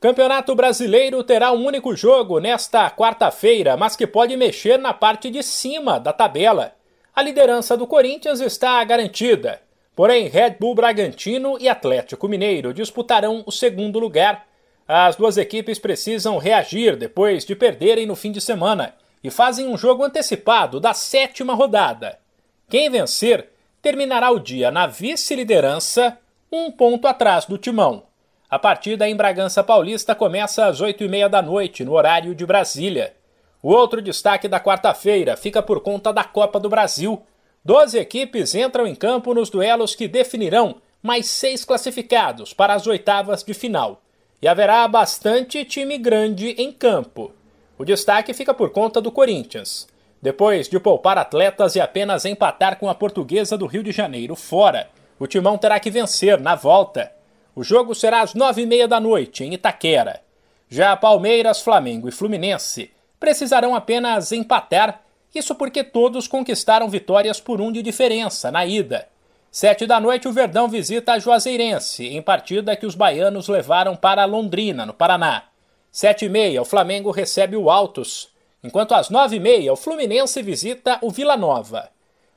Campeonato Brasileiro terá um único jogo nesta quarta-feira, mas que pode mexer na parte de cima da tabela. A liderança do Corinthians está garantida. Porém, Red Bull Bragantino e Atlético Mineiro disputarão o segundo lugar. As duas equipes precisam reagir depois de perderem no fim de semana e fazem um jogo antecipado da sétima rodada. Quem vencer terminará o dia na vice-liderança, um ponto atrás do timão. A partida em Bragança Paulista começa às 8 e meia da noite, no horário de Brasília. O outro destaque da quarta-feira fica por conta da Copa do Brasil. Doze equipes entram em campo nos duelos que definirão mais seis classificados para as oitavas de final. E haverá bastante time grande em campo. O destaque fica por conta do Corinthians. Depois de poupar atletas e apenas empatar com a portuguesa do Rio de Janeiro fora, o timão terá que vencer na volta. O jogo será às nove e meia da noite, em Itaquera. Já Palmeiras, Flamengo e Fluminense precisarão apenas empatar, isso porque todos conquistaram vitórias por um de diferença na ida. Sete da noite, o Verdão visita a Juazeirense, em partida que os baianos levaram para Londrina, no Paraná. Sete e meia, o Flamengo recebe o Altos, enquanto às nove e meia, o Fluminense visita o Vila Nova.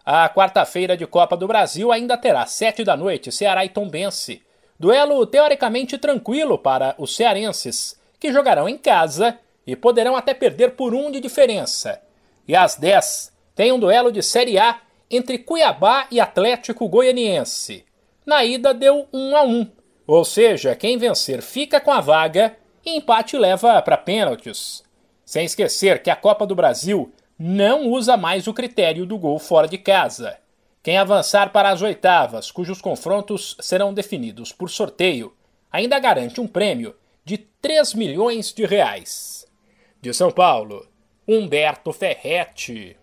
A quarta-feira de Copa do Brasil ainda terá sete da noite, Ceará e Tombense, Duelo teoricamente tranquilo para os cearenses, que jogarão em casa e poderão até perder por um de diferença. E às 10 tem um duelo de Série A entre Cuiabá e Atlético Goianiense. Na ida deu 1 a 1, ou seja, quem vencer fica com a vaga e empate leva para pênaltis. Sem esquecer que a Copa do Brasil não usa mais o critério do gol fora de casa. Quem avançar para as oitavas, cujos confrontos serão definidos por sorteio, ainda garante um prêmio de 3 milhões de reais. De São Paulo, Humberto Ferretti.